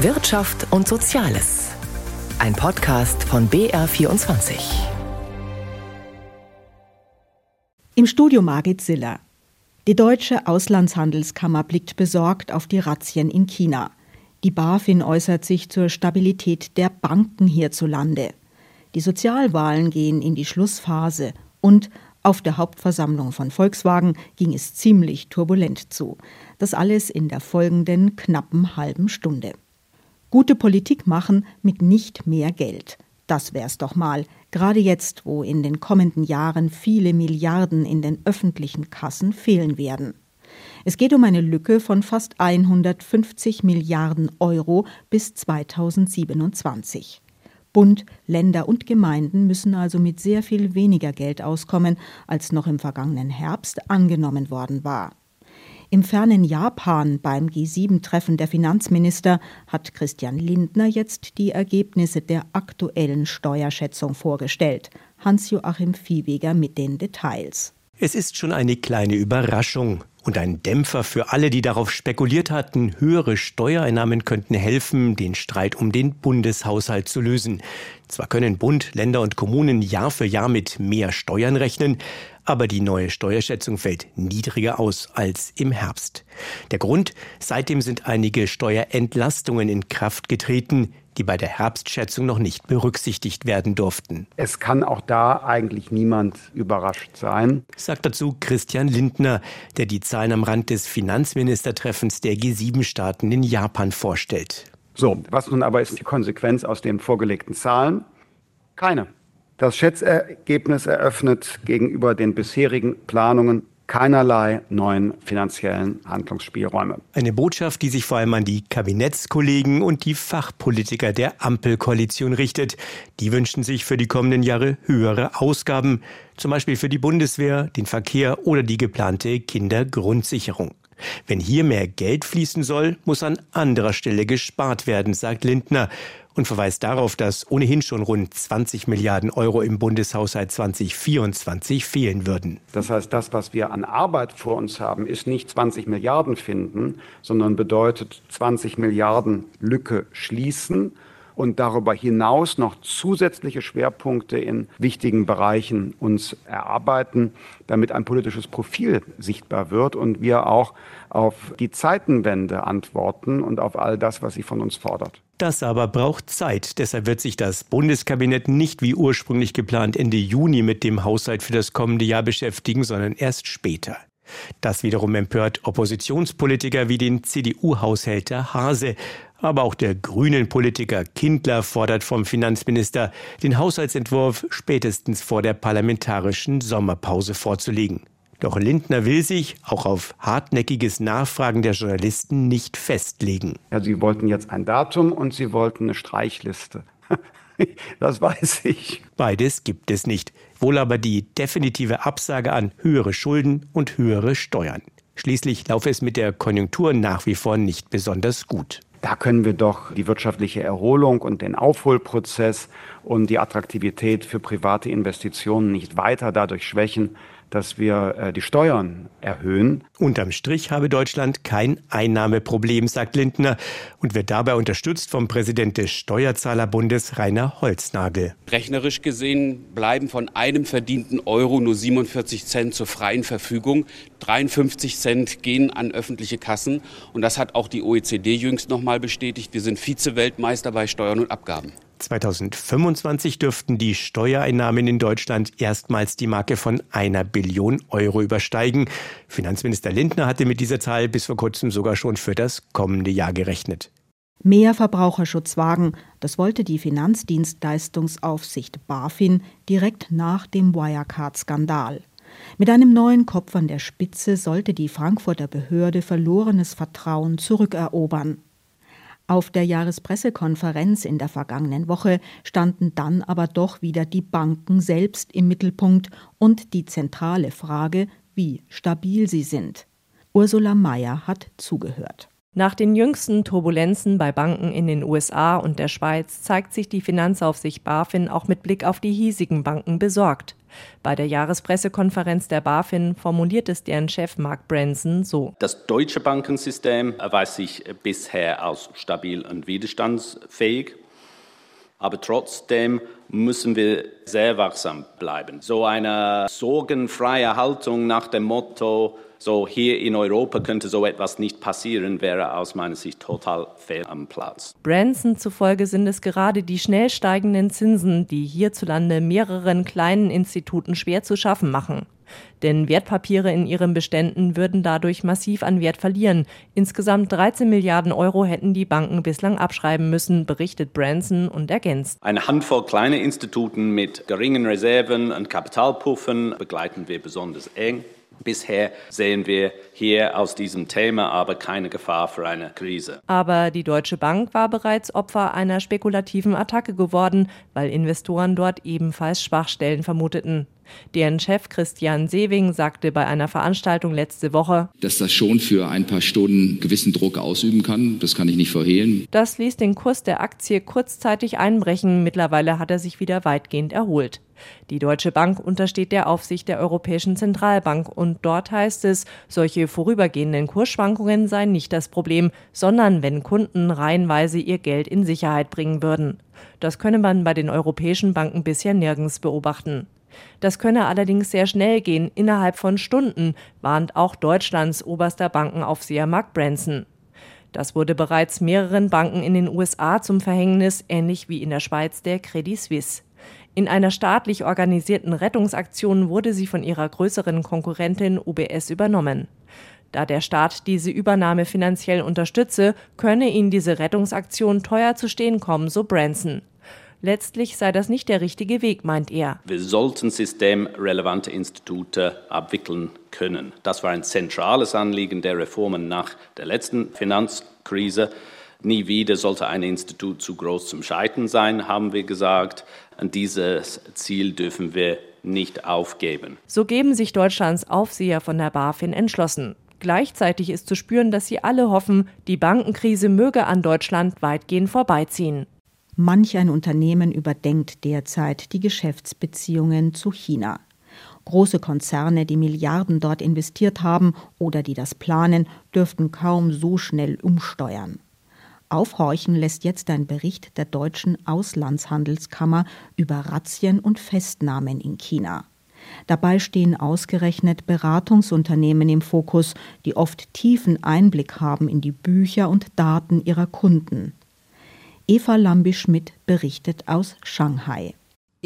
Wirtschaft und Soziales. Ein Podcast von BR24. Im Studio Margit Siller. Die deutsche Auslandshandelskammer blickt besorgt auf die Razzien in China. Die BaFin äußert sich zur Stabilität der Banken hierzulande. Die Sozialwahlen gehen in die Schlussphase und auf der Hauptversammlung von Volkswagen ging es ziemlich turbulent zu. Das alles in der folgenden knappen halben Stunde. Gute Politik machen mit nicht mehr Geld. Das wär's doch mal, gerade jetzt, wo in den kommenden Jahren viele Milliarden in den öffentlichen Kassen fehlen werden. Es geht um eine Lücke von fast 150 Milliarden Euro bis 2027. Bund, Länder und Gemeinden müssen also mit sehr viel weniger Geld auskommen, als noch im vergangenen Herbst angenommen worden war. Im fernen Japan beim G7-Treffen der Finanzminister hat Christian Lindner jetzt die Ergebnisse der aktuellen Steuerschätzung vorgestellt. Hans-Joachim Viehweger mit den Details. Es ist schon eine kleine Überraschung und ein Dämpfer für alle, die darauf spekuliert hatten, höhere Steuereinnahmen könnten helfen, den Streit um den Bundeshaushalt zu lösen. Zwar können Bund, Länder und Kommunen Jahr für Jahr mit mehr Steuern rechnen, aber die neue Steuerschätzung fällt niedriger aus als im Herbst. Der Grund, seitdem sind einige Steuerentlastungen in Kraft getreten, die bei der Herbstschätzung noch nicht berücksichtigt werden durften. Es kann auch da eigentlich niemand überrascht sein, sagt dazu Christian Lindner, der die Zahlen am Rand des Finanzministertreffens der G7-Staaten in Japan vorstellt. So, was nun aber ist die Konsequenz aus den vorgelegten Zahlen? Keine. Das Schätzergebnis eröffnet gegenüber den bisherigen Planungen keinerlei neuen finanziellen Handlungsspielräume. Eine Botschaft, die sich vor allem an die Kabinettskollegen und die Fachpolitiker der Ampelkoalition richtet. Die wünschen sich für die kommenden Jahre höhere Ausgaben, zum Beispiel für die Bundeswehr, den Verkehr oder die geplante Kindergrundsicherung. Wenn hier mehr Geld fließen soll, muss an anderer Stelle gespart werden, sagt Lindner und verweist darauf, dass ohnehin schon rund 20 Milliarden Euro im Bundeshaushalt 2024 fehlen würden. Das heißt, das, was wir an Arbeit vor uns haben, ist nicht 20 Milliarden finden, sondern bedeutet 20 Milliarden Lücke schließen und darüber hinaus noch zusätzliche Schwerpunkte in wichtigen Bereichen uns erarbeiten, damit ein politisches Profil sichtbar wird und wir auch auf die Zeitenwende antworten und auf all das, was sie von uns fordert. Das aber braucht Zeit. Deshalb wird sich das Bundeskabinett nicht wie ursprünglich geplant Ende Juni mit dem Haushalt für das kommende Jahr beschäftigen, sondern erst später. Das wiederum empört Oppositionspolitiker wie den CDU-Haushälter Hase, aber auch der grünen Politiker Kindler fordert vom Finanzminister, den Haushaltsentwurf spätestens vor der parlamentarischen Sommerpause vorzulegen. Doch Lindner will sich auch auf hartnäckiges Nachfragen der Journalisten nicht festlegen. Ja, Sie wollten jetzt ein Datum und Sie wollten eine Streichliste. Das weiß ich. Beides gibt es nicht. Wohl aber die definitive Absage an höhere Schulden und höhere Steuern. Schließlich laufe es mit der Konjunktur nach wie vor nicht besonders gut. Da können wir doch die wirtschaftliche Erholung und den Aufholprozess und die Attraktivität für private Investitionen nicht weiter dadurch schwächen, dass wir äh, die Steuern erhöhen. Unterm Strich habe Deutschland kein Einnahmeproblem, sagt Lindner und wird dabei unterstützt vom Präsident des Steuerzahlerbundes Rainer Holznagel. Rechnerisch gesehen bleiben von einem verdienten Euro nur 47 Cent zur freien Verfügung. 53 Cent gehen an öffentliche Kassen und das hat auch die OECD jüngst nochmal bestätigt. Wir sind Vize-Weltmeister bei Steuern und Abgaben. 2025 dürften die Steuereinnahmen in Deutschland erstmals die Marke von einer Billion Euro übersteigen. Finanzminister Lindner hatte mit dieser Zahl bis vor kurzem sogar schon für das kommende Jahr gerechnet. Mehr Verbraucherschutz wagen, das wollte die Finanzdienstleistungsaufsicht BaFin direkt nach dem Wirecard-Skandal. Mit einem neuen Kopf an der Spitze sollte die Frankfurter Behörde verlorenes Vertrauen zurückerobern. Auf der Jahrespressekonferenz in der vergangenen Woche standen dann aber doch wieder die Banken selbst im Mittelpunkt und die zentrale Frage, wie stabil sie sind. Ursula Mayer hat zugehört. Nach den jüngsten Turbulenzen bei Banken in den USA und der Schweiz zeigt sich die Finanzaufsicht BaFin auch mit Blick auf die hiesigen Banken besorgt. Bei der Jahrespressekonferenz der BaFin formuliert es deren Chef Mark Branson so. Das deutsche Bankensystem erweist sich bisher als stabil und widerstandsfähig. Aber trotzdem müssen wir sehr wachsam bleiben. So eine sorgenfreie Haltung nach dem Motto, so hier in Europa könnte so etwas nicht passieren, wäre aus meiner Sicht total fehl am Platz. Branson zufolge sind es gerade die schnell steigenden Zinsen, die hierzulande mehreren kleinen Instituten schwer zu schaffen machen. Denn Wertpapiere in ihren Beständen würden dadurch massiv an Wert verlieren. Insgesamt 13 Milliarden Euro hätten die Banken bislang abschreiben müssen, berichtet Branson und ergänzt. Eine Handvoll kleiner Instituten mit geringen Reserven und Kapitalpuffen begleiten wir besonders eng. Bisher sehen wir hier aus diesem Thema aber keine Gefahr für eine Krise. Aber die Deutsche Bank war bereits Opfer einer spekulativen Attacke geworden, weil Investoren dort ebenfalls Schwachstellen vermuteten. Deren Chef Christian Sewing sagte bei einer Veranstaltung letzte Woche, dass das schon für ein paar Stunden gewissen Druck ausüben kann. Das kann ich nicht verhehlen. Das ließ den Kurs der Aktie kurzzeitig einbrechen. Mittlerweile hat er sich wieder weitgehend erholt. Die Deutsche Bank untersteht der Aufsicht der Europäischen Zentralbank und dort heißt es, solche vorübergehenden Kursschwankungen seien nicht das Problem, sondern wenn Kunden reihenweise ihr Geld in Sicherheit bringen würden. Das könne man bei den europäischen Banken bisher nirgends beobachten. Das könne allerdings sehr schnell gehen, innerhalb von Stunden, warnt auch Deutschlands oberster Bankenaufseher Mark Branson. Das wurde bereits mehreren Banken in den USA zum Verhängnis, ähnlich wie in der Schweiz der Credit Suisse. In einer staatlich organisierten Rettungsaktion wurde sie von ihrer größeren Konkurrentin UBS übernommen. Da der Staat diese Übernahme finanziell unterstütze, könne ihn diese Rettungsaktion teuer zu stehen kommen, so Branson. Letztlich sei das nicht der richtige Weg, meint er. Wir sollten systemrelevante Institute abwickeln können. Das war ein zentrales Anliegen der Reformen nach der letzten Finanzkrise. Nie wieder sollte ein Institut zu groß zum Scheitern sein, haben wir gesagt. Und dieses Ziel dürfen wir nicht aufgeben. So geben sich Deutschlands Aufseher von der BaFin entschlossen. Gleichzeitig ist zu spüren, dass sie alle hoffen, die Bankenkrise möge an Deutschland weitgehend vorbeiziehen. Manch ein Unternehmen überdenkt derzeit die Geschäftsbeziehungen zu China. Große Konzerne, die Milliarden dort investiert haben oder die das planen, dürften kaum so schnell umsteuern. Aufhorchen lässt jetzt ein Bericht der deutschen Auslandshandelskammer über Razzien und Festnahmen in China. Dabei stehen ausgerechnet Beratungsunternehmen im Fokus, die oft tiefen Einblick haben in die Bücher und Daten ihrer Kunden. Eva Lambi-Schmidt berichtet aus Shanghai.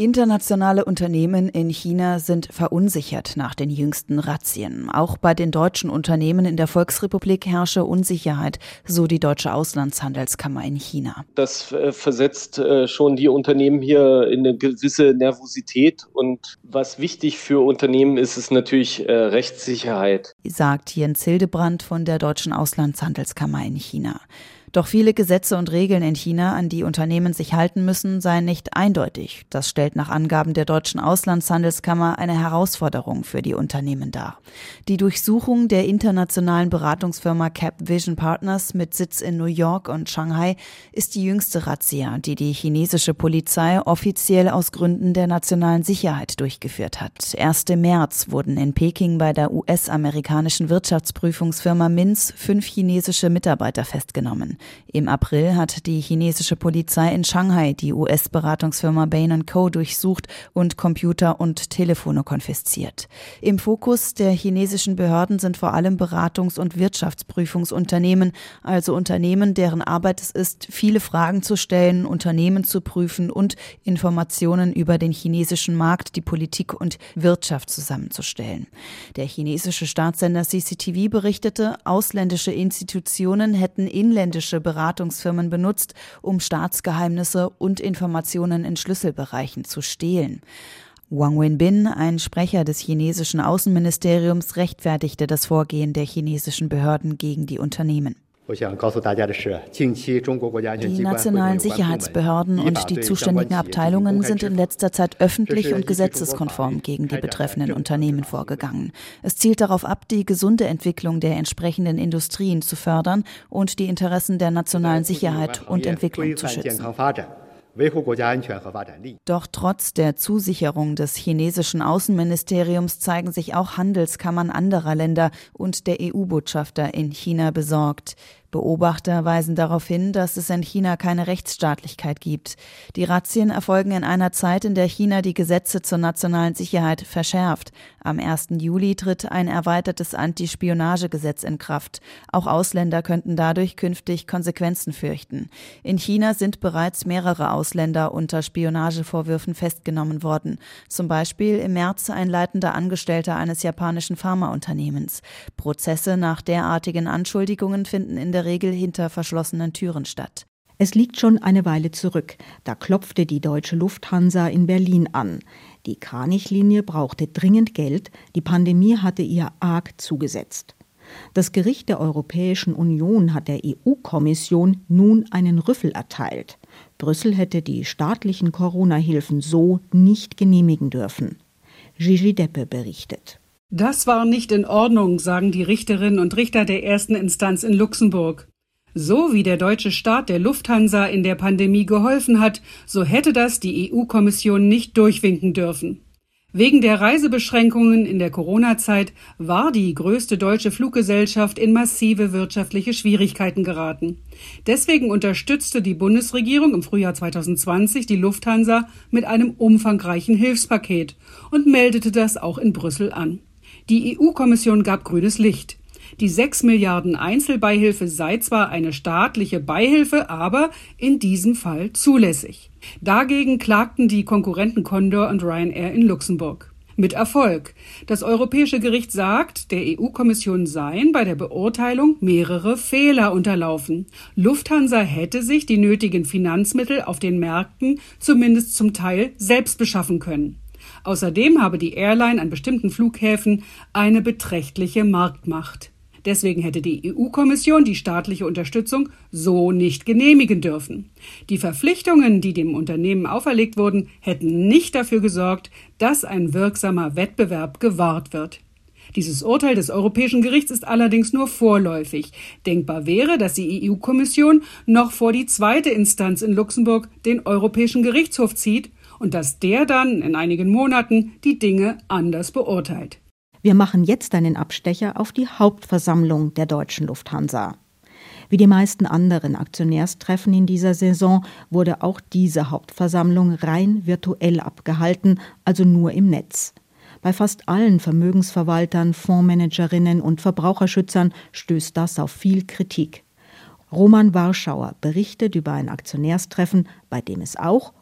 Internationale Unternehmen in China sind verunsichert nach den jüngsten Razzien. Auch bei den deutschen Unternehmen in der Volksrepublik herrsche Unsicherheit, so die deutsche Auslandshandelskammer in China. Das äh, versetzt äh, schon die Unternehmen hier in eine gewisse Nervosität. Und was wichtig für Unternehmen ist, ist natürlich äh, Rechtssicherheit. Sagt Jens Hildebrand von der deutschen Auslandshandelskammer in China. Doch viele Gesetze und Regeln in China, an die Unternehmen sich halten müssen, seien nicht eindeutig. Das stellt nach Angaben der deutschen Auslandshandelskammer eine Herausforderung für die Unternehmen dar. Die Durchsuchung der internationalen Beratungsfirma Cap Vision Partners mit Sitz in New York und Shanghai ist die jüngste Razzia, die die chinesische Polizei offiziell aus Gründen der nationalen Sicherheit durchgeführt hat. Erst im März wurden in Peking bei der US-amerikanischen Wirtschaftsprüfungsfirma Minz fünf chinesische Mitarbeiter festgenommen. Im April hat die chinesische Polizei in Shanghai die US-Beratungsfirma Bain Co. durchsucht und Computer und Telefone konfisziert. Im Fokus der chinesischen Behörden sind vor allem Beratungs- und Wirtschaftsprüfungsunternehmen, also Unternehmen, deren Arbeit es ist, viele Fragen zu stellen, Unternehmen zu prüfen und Informationen über den chinesischen Markt, die Politik und Wirtschaft zusammenzustellen. Der chinesische Staatssender CCTV berichtete, ausländische Institutionen hätten inländische ausländische Beratungsfirmen benutzt, um Staatsgeheimnisse und Informationen in Schlüsselbereichen zu stehlen. Wang Wenbin, ein Sprecher des chinesischen Außenministeriums, rechtfertigte das Vorgehen der chinesischen Behörden gegen die Unternehmen. Die nationalen Sicherheitsbehörden und die zuständigen Abteilungen sind in letzter Zeit öffentlich und gesetzeskonform gegen die betreffenden Unternehmen vorgegangen. Es zielt darauf ab, die gesunde Entwicklung der entsprechenden Industrien zu fördern und die Interessen der nationalen Sicherheit und Entwicklung zu schützen. Doch trotz der Zusicherung des chinesischen Außenministeriums zeigen sich auch Handelskammern anderer Länder und der EU-Botschafter in China besorgt. Beobachter weisen darauf hin, dass es in China keine Rechtsstaatlichkeit gibt. Die Razzien erfolgen in einer Zeit, in der China die Gesetze zur nationalen Sicherheit verschärft. Am 1. Juli tritt ein erweitertes Antispionagegesetz in Kraft. Auch Ausländer könnten dadurch künftig Konsequenzen fürchten. In China sind bereits mehrere Ausländer unter Spionagevorwürfen festgenommen worden. Zum Beispiel im März ein leitender Angestellter eines japanischen Pharmaunternehmens. Prozesse nach derartigen Anschuldigungen finden in der der Regel hinter verschlossenen Türen statt. Es liegt schon eine Weile zurück. Da klopfte die deutsche Lufthansa in Berlin an. Die Kranichlinie brauchte dringend Geld, die Pandemie hatte ihr arg zugesetzt. Das Gericht der Europäischen Union hat der EU-Kommission nun einen Rüffel erteilt. Brüssel hätte die staatlichen Corona-Hilfen so nicht genehmigen dürfen. Gigi Deppe berichtet. Das war nicht in Ordnung, sagen die Richterinnen und Richter der ersten Instanz in Luxemburg. So wie der deutsche Staat der Lufthansa in der Pandemie geholfen hat, so hätte das die EU-Kommission nicht durchwinken dürfen. Wegen der Reisebeschränkungen in der Corona-Zeit war die größte deutsche Fluggesellschaft in massive wirtschaftliche Schwierigkeiten geraten. Deswegen unterstützte die Bundesregierung im Frühjahr 2020 die Lufthansa mit einem umfangreichen Hilfspaket und meldete das auch in Brüssel an. Die EU-Kommission gab grünes Licht. Die 6 Milliarden Einzelbeihilfe sei zwar eine staatliche Beihilfe, aber in diesem Fall zulässig. Dagegen klagten die Konkurrenten Condor und Ryanair in Luxemburg. Mit Erfolg. Das Europäische Gericht sagt, der EU-Kommission seien bei der Beurteilung mehrere Fehler unterlaufen. Lufthansa hätte sich die nötigen Finanzmittel auf den Märkten zumindest zum Teil selbst beschaffen können. Außerdem habe die Airline an bestimmten Flughäfen eine beträchtliche Marktmacht. Deswegen hätte die EU-Kommission die staatliche Unterstützung so nicht genehmigen dürfen. Die Verpflichtungen, die dem Unternehmen auferlegt wurden, hätten nicht dafür gesorgt, dass ein wirksamer Wettbewerb gewahrt wird. Dieses Urteil des Europäischen Gerichts ist allerdings nur vorläufig. Denkbar wäre, dass die EU-Kommission noch vor die zweite Instanz in Luxemburg den Europäischen Gerichtshof zieht und dass der dann in einigen Monaten die Dinge anders beurteilt. Wir machen jetzt einen Abstecher auf die Hauptversammlung der deutschen Lufthansa. Wie die meisten anderen Aktionärstreffen in dieser Saison wurde auch diese Hauptversammlung rein virtuell abgehalten, also nur im Netz. Bei fast allen Vermögensverwaltern, Fondsmanagerinnen und Verbraucherschützern stößt das auf viel Kritik. Roman Warschauer berichtet über ein Aktionärstreffen, bei dem es auch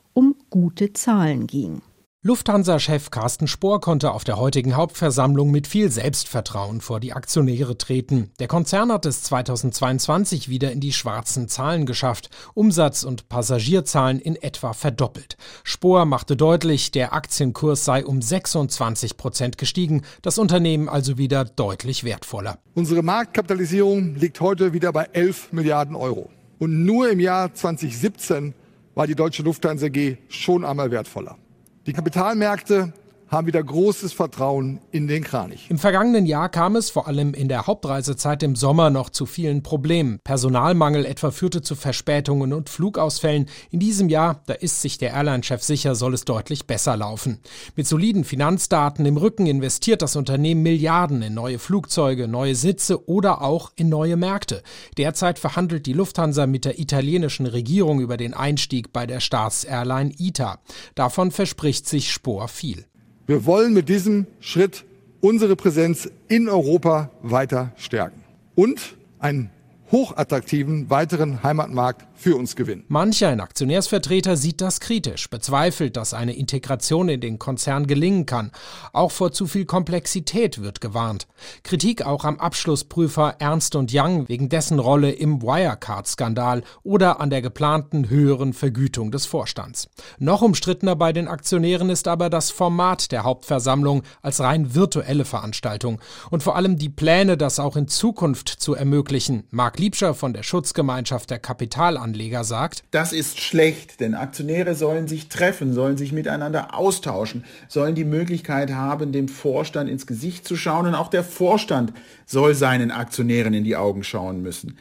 gute Zahlen ging. Lufthansa-Chef Carsten Spohr konnte auf der heutigen Hauptversammlung mit viel Selbstvertrauen vor die Aktionäre treten. Der Konzern hat es 2022 wieder in die schwarzen Zahlen geschafft, Umsatz- und Passagierzahlen in etwa verdoppelt. Spohr machte deutlich, der Aktienkurs sei um 26 Prozent gestiegen, das Unternehmen also wieder deutlich wertvoller. Unsere Marktkapitalisierung liegt heute wieder bei 11 Milliarden Euro. Und nur im Jahr 2017 war die deutsche Lufthansa AG schon einmal wertvoller. Die Kapitalmärkte haben wieder großes Vertrauen in den Kranich. Im vergangenen Jahr kam es vor allem in der Hauptreisezeit im Sommer noch zu vielen Problemen. Personalmangel etwa führte zu Verspätungen und Flugausfällen. In diesem Jahr, da ist sich der Airline-Chef sicher, soll es deutlich besser laufen. Mit soliden Finanzdaten im Rücken investiert das Unternehmen Milliarden in neue Flugzeuge, neue Sitze oder auch in neue Märkte. Derzeit verhandelt die Lufthansa mit der italienischen Regierung über den Einstieg bei der Staatsairline ITA. Davon verspricht sich Spohr viel. Wir wollen mit diesem Schritt unsere Präsenz in Europa weiter stärken und ein hochattraktiven weiteren Heimatmarkt für uns gewinnen. Manch ein Aktionärsvertreter sieht das kritisch, bezweifelt, dass eine Integration in den Konzern gelingen kann. Auch vor zu viel Komplexität wird gewarnt. Kritik auch am Abschlussprüfer Ernst Young wegen dessen Rolle im Wirecard-Skandal oder an der geplanten höheren Vergütung des Vorstands. Noch umstrittener bei den Aktionären ist aber das Format der Hauptversammlung als rein virtuelle Veranstaltung und vor allem die Pläne, das auch in Zukunft zu ermöglichen, Jörg Liebscher von der Schutzgemeinschaft der Kapitalanleger sagt, das ist schlecht, denn Aktionäre sollen sich treffen, sollen sich miteinander austauschen, sollen die Möglichkeit haben, dem Vorstand ins Gesicht zu schauen und auch der Vorstand soll seinen Aktionären in die Augen schauen müssen.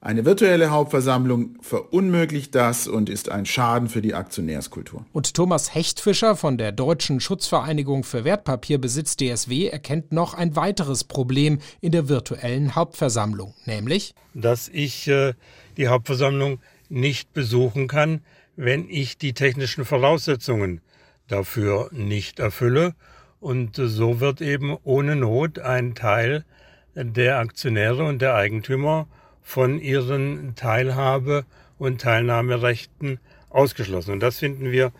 Eine virtuelle Hauptversammlung verunmöglicht das und ist ein Schaden für die Aktionärskultur. Und Thomas Hechtfischer von der Deutschen Schutzvereinigung für Wertpapierbesitz DSW erkennt noch ein weiteres Problem in der virtuellen Hauptversammlung, nämlich, dass ich äh, die Hauptversammlung nicht besuchen kann, wenn ich die technischen Voraussetzungen dafür nicht erfülle. Und so wird eben ohne Not ein Teil der Aktionäre und der Eigentümer von ihren Teilhabe- und Teilnahmerechten ausgeschlossen. Und das finden wir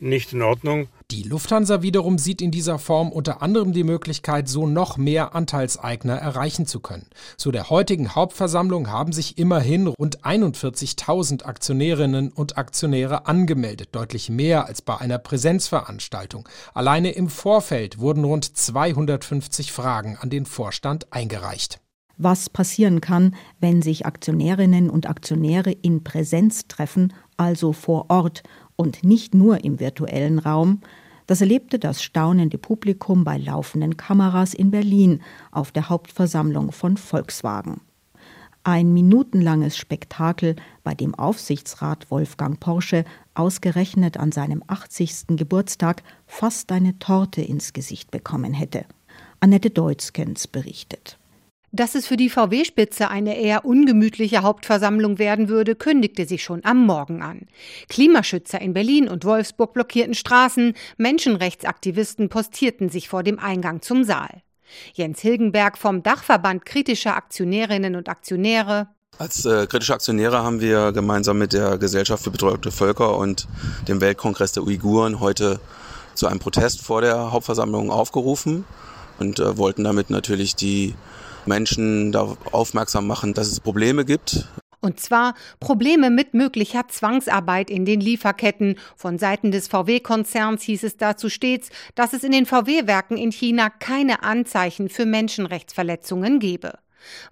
nicht in Ordnung. Die Lufthansa wiederum sieht in dieser Form unter anderem die Möglichkeit, so noch mehr Anteilseigner erreichen zu können. Zu der heutigen Hauptversammlung haben sich immerhin rund 41.000 Aktionärinnen und Aktionäre angemeldet, deutlich mehr als bei einer Präsenzveranstaltung. Alleine im Vorfeld wurden rund 250 Fragen an den Vorstand eingereicht was passieren kann, wenn sich Aktionärinnen und Aktionäre in Präsenz treffen, also vor Ort und nicht nur im virtuellen Raum, das erlebte das staunende Publikum bei laufenden Kameras in Berlin auf der Hauptversammlung von Volkswagen. Ein minutenlanges Spektakel, bei dem Aufsichtsrat Wolfgang Porsche ausgerechnet an seinem 80. Geburtstag fast eine Torte ins Gesicht bekommen hätte. Annette Deutzkens berichtet. Dass es für die VW-Spitze eine eher ungemütliche Hauptversammlung werden würde, kündigte sich schon am Morgen an. Klimaschützer in Berlin und Wolfsburg blockierten Straßen, Menschenrechtsaktivisten postierten sich vor dem Eingang zum Saal. Jens Hilgenberg vom Dachverband kritischer Aktionärinnen und Aktionäre. Als äh, kritische Aktionäre haben wir gemeinsam mit der Gesellschaft für bedrohte Völker und dem Weltkongress der Uiguren heute zu einem Protest vor der Hauptversammlung aufgerufen und äh, wollten damit natürlich die Menschen darauf aufmerksam machen, dass es Probleme gibt. Und zwar Probleme mit möglicher Zwangsarbeit in den Lieferketten. Von Seiten des VW-Konzerns hieß es dazu stets, dass es in den VW-Werken in China keine Anzeichen für Menschenrechtsverletzungen gebe.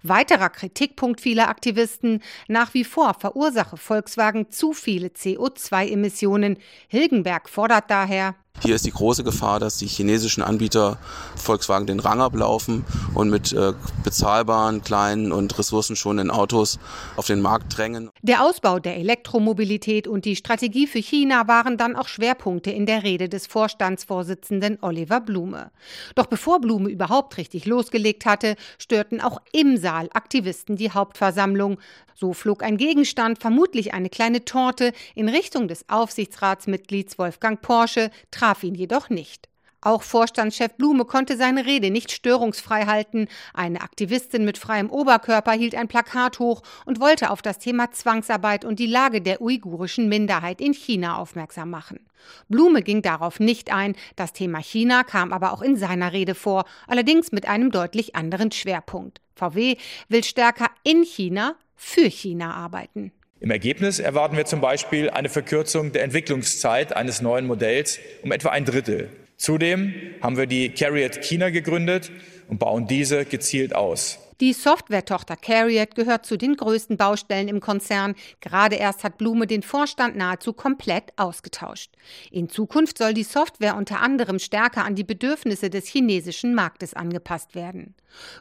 Weiterer Kritikpunkt vieler Aktivisten, nach wie vor verursache Volkswagen zu viele CO2-Emissionen. Hilgenberg fordert daher, hier ist die große Gefahr, dass die chinesischen Anbieter Volkswagen den Rang ablaufen und mit äh, bezahlbaren, kleinen und ressourcenschonenden Autos auf den Markt drängen. Der Ausbau der Elektromobilität und die Strategie für China waren dann auch Schwerpunkte in der Rede des Vorstandsvorsitzenden Oliver Blume. Doch bevor Blume überhaupt richtig losgelegt hatte, störten auch im Saal Aktivisten die Hauptversammlung. So flog ein Gegenstand, vermutlich eine kleine Torte, in Richtung des Aufsichtsratsmitglieds Wolfgang Porsche, traf ihn jedoch nicht. Auch Vorstandschef Blume konnte seine Rede nicht störungsfrei halten. Eine Aktivistin mit freiem Oberkörper hielt ein Plakat hoch und wollte auf das Thema Zwangsarbeit und die Lage der uigurischen Minderheit in China aufmerksam machen. Blume ging darauf nicht ein, das Thema China kam aber auch in seiner Rede vor, allerdings mit einem deutlich anderen Schwerpunkt. VW will stärker in China für China arbeiten. Im Ergebnis erwarten wir zum Beispiel eine Verkürzung der Entwicklungszeit eines neuen Modells um etwa ein Drittel. Zudem haben wir die Carriot China gegründet und bauen diese gezielt aus. Die Software-Tochter Carriot gehört zu den größten Baustellen im Konzern. Gerade erst hat Blume den Vorstand nahezu komplett ausgetauscht. In Zukunft soll die Software unter anderem stärker an die Bedürfnisse des chinesischen Marktes angepasst werden.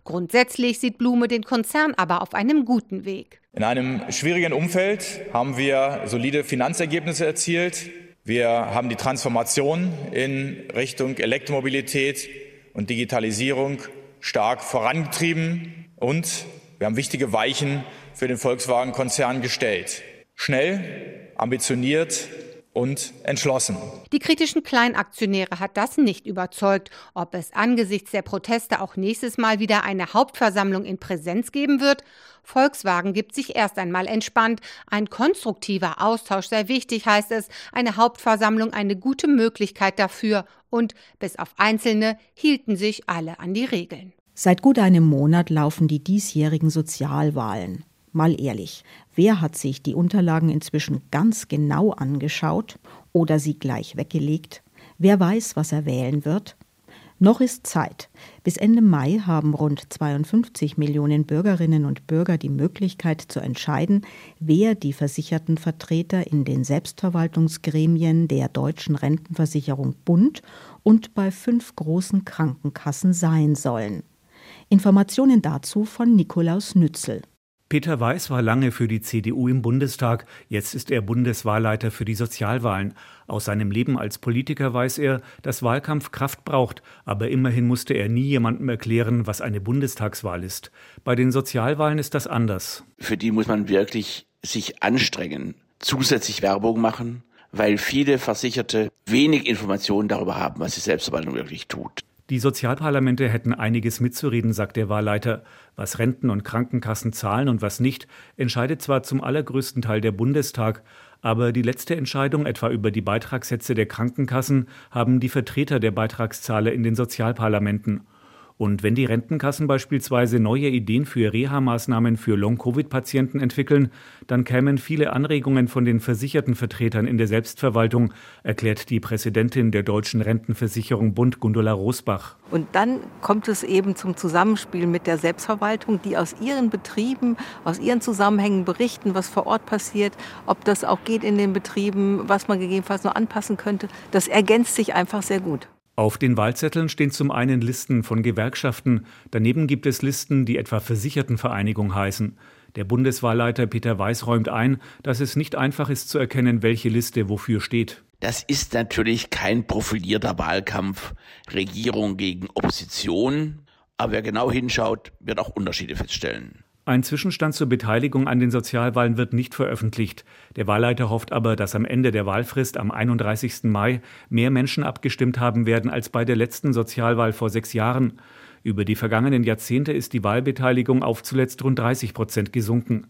Grundsätzlich sieht Blume den Konzern aber auf einem guten Weg. In einem schwierigen Umfeld haben wir solide Finanzergebnisse erzielt. Wir haben die Transformation in Richtung Elektromobilität und Digitalisierung stark vorangetrieben. Und wir haben wichtige Weichen für den Volkswagen-Konzern gestellt. Schnell, ambitioniert und entschlossen. Die kritischen Kleinaktionäre hat das nicht überzeugt. Ob es angesichts der Proteste auch nächstes Mal wieder eine Hauptversammlung in Präsenz geben wird? Volkswagen gibt sich erst einmal entspannt. Ein konstruktiver Austausch sei wichtig, heißt es. Eine Hauptversammlung eine gute Möglichkeit dafür. Und bis auf Einzelne hielten sich alle an die Regeln. Seit gut einem Monat laufen die diesjährigen Sozialwahlen. Mal ehrlich, wer hat sich die Unterlagen inzwischen ganz genau angeschaut oder sie gleich weggelegt? Wer weiß, was er wählen wird? Noch ist Zeit. Bis Ende Mai haben rund 52 Millionen Bürgerinnen und Bürger die Möglichkeit zu entscheiden, wer die versicherten Vertreter in den Selbstverwaltungsgremien der deutschen Rentenversicherung Bund und bei fünf großen Krankenkassen sein sollen. Informationen dazu von Nikolaus Nützel. Peter Weiß war lange für die CDU im Bundestag, jetzt ist er Bundeswahlleiter für die Sozialwahlen. Aus seinem Leben als Politiker weiß er, dass Wahlkampf Kraft braucht, aber immerhin musste er nie jemandem erklären, was eine Bundestagswahl ist. Bei den Sozialwahlen ist das anders. Für die muss man wirklich sich anstrengen, zusätzlich Werbung machen, weil viele Versicherte wenig Informationen darüber haben, was die Selbstverwaltung wirklich tut. Die Sozialparlamente hätten einiges mitzureden, sagt der Wahlleiter. Was Renten und Krankenkassen zahlen und was nicht, entscheidet zwar zum allergrößten Teil der Bundestag, aber die letzte Entscheidung etwa über die Beitragssätze der Krankenkassen haben die Vertreter der Beitragszahler in den Sozialparlamenten. Und wenn die Rentenkassen beispielsweise neue Ideen für Reha-Maßnahmen für Long-Covid-Patienten entwickeln, dann kämen viele Anregungen von den versicherten Vertretern in der Selbstverwaltung, erklärt die Präsidentin der Deutschen Rentenversicherung Bund Gundula Rosbach. Und dann kommt es eben zum Zusammenspiel mit der Selbstverwaltung, die aus ihren Betrieben, aus ihren Zusammenhängen berichten, was vor Ort passiert, ob das auch geht in den Betrieben, was man gegebenenfalls noch anpassen könnte. Das ergänzt sich einfach sehr gut. Auf den Wahlzetteln stehen zum einen Listen von Gewerkschaften, daneben gibt es Listen, die etwa Versichertenvereinigung heißen. Der Bundeswahlleiter Peter Weiß räumt ein, dass es nicht einfach ist zu erkennen, welche Liste wofür steht. Das ist natürlich kein profilierter Wahlkampf, Regierung gegen Opposition, aber wer genau hinschaut, wird auch Unterschiede feststellen. Ein Zwischenstand zur Beteiligung an den Sozialwahlen wird nicht veröffentlicht. Der Wahlleiter hofft aber, dass am Ende der Wahlfrist am 31. Mai mehr Menschen abgestimmt haben werden als bei der letzten Sozialwahl vor sechs Jahren. Über die vergangenen Jahrzehnte ist die Wahlbeteiligung auf zuletzt rund 30 Prozent gesunken.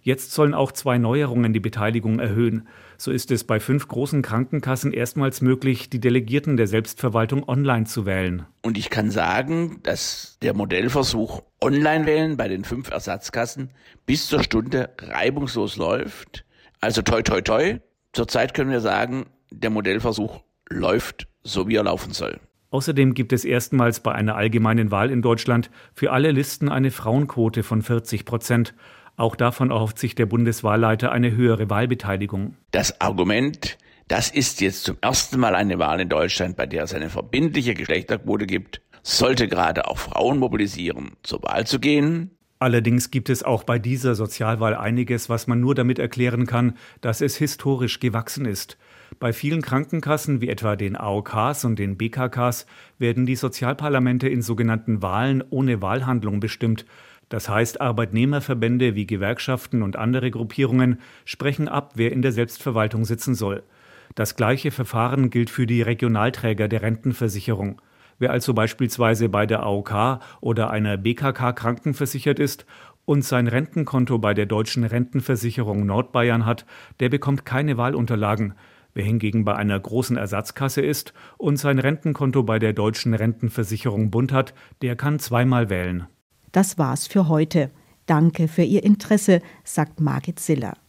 Jetzt sollen auch zwei Neuerungen die Beteiligung erhöhen. So ist es bei fünf großen Krankenkassen erstmals möglich, die Delegierten der Selbstverwaltung online zu wählen. Und ich kann sagen, dass der Modellversuch Online-Wählen bei den fünf Ersatzkassen bis zur Stunde reibungslos läuft. Also toi toi toi. Zurzeit können wir sagen, der Modellversuch läuft so, wie er laufen soll. Außerdem gibt es erstmals bei einer allgemeinen Wahl in Deutschland für alle Listen eine Frauenquote von 40 Prozent. Auch davon erhofft sich der Bundeswahlleiter eine höhere Wahlbeteiligung. Das Argument, das ist jetzt zum ersten Mal eine Wahl in Deutschland, bei der es eine verbindliche Geschlechterquote gibt, sollte gerade auch Frauen mobilisieren, zur Wahl zu gehen. Allerdings gibt es auch bei dieser Sozialwahl einiges, was man nur damit erklären kann, dass es historisch gewachsen ist. Bei vielen Krankenkassen wie etwa den AOKs und den BKKs werden die Sozialparlamente in sogenannten Wahlen ohne Wahlhandlung bestimmt. Das heißt, Arbeitnehmerverbände wie Gewerkschaften und andere Gruppierungen sprechen ab, wer in der Selbstverwaltung sitzen soll. Das gleiche Verfahren gilt für die Regionalträger der Rentenversicherung. Wer also beispielsweise bei der AOK oder einer BKK krankenversichert ist und sein Rentenkonto bei der deutschen Rentenversicherung Nordbayern hat, der bekommt keine Wahlunterlagen. Wer hingegen bei einer großen Ersatzkasse ist und sein Rentenkonto bei der deutschen Rentenversicherung Bund hat, der kann zweimal wählen. Das war's für heute. Danke für Ihr Interesse, sagt Margit Siller.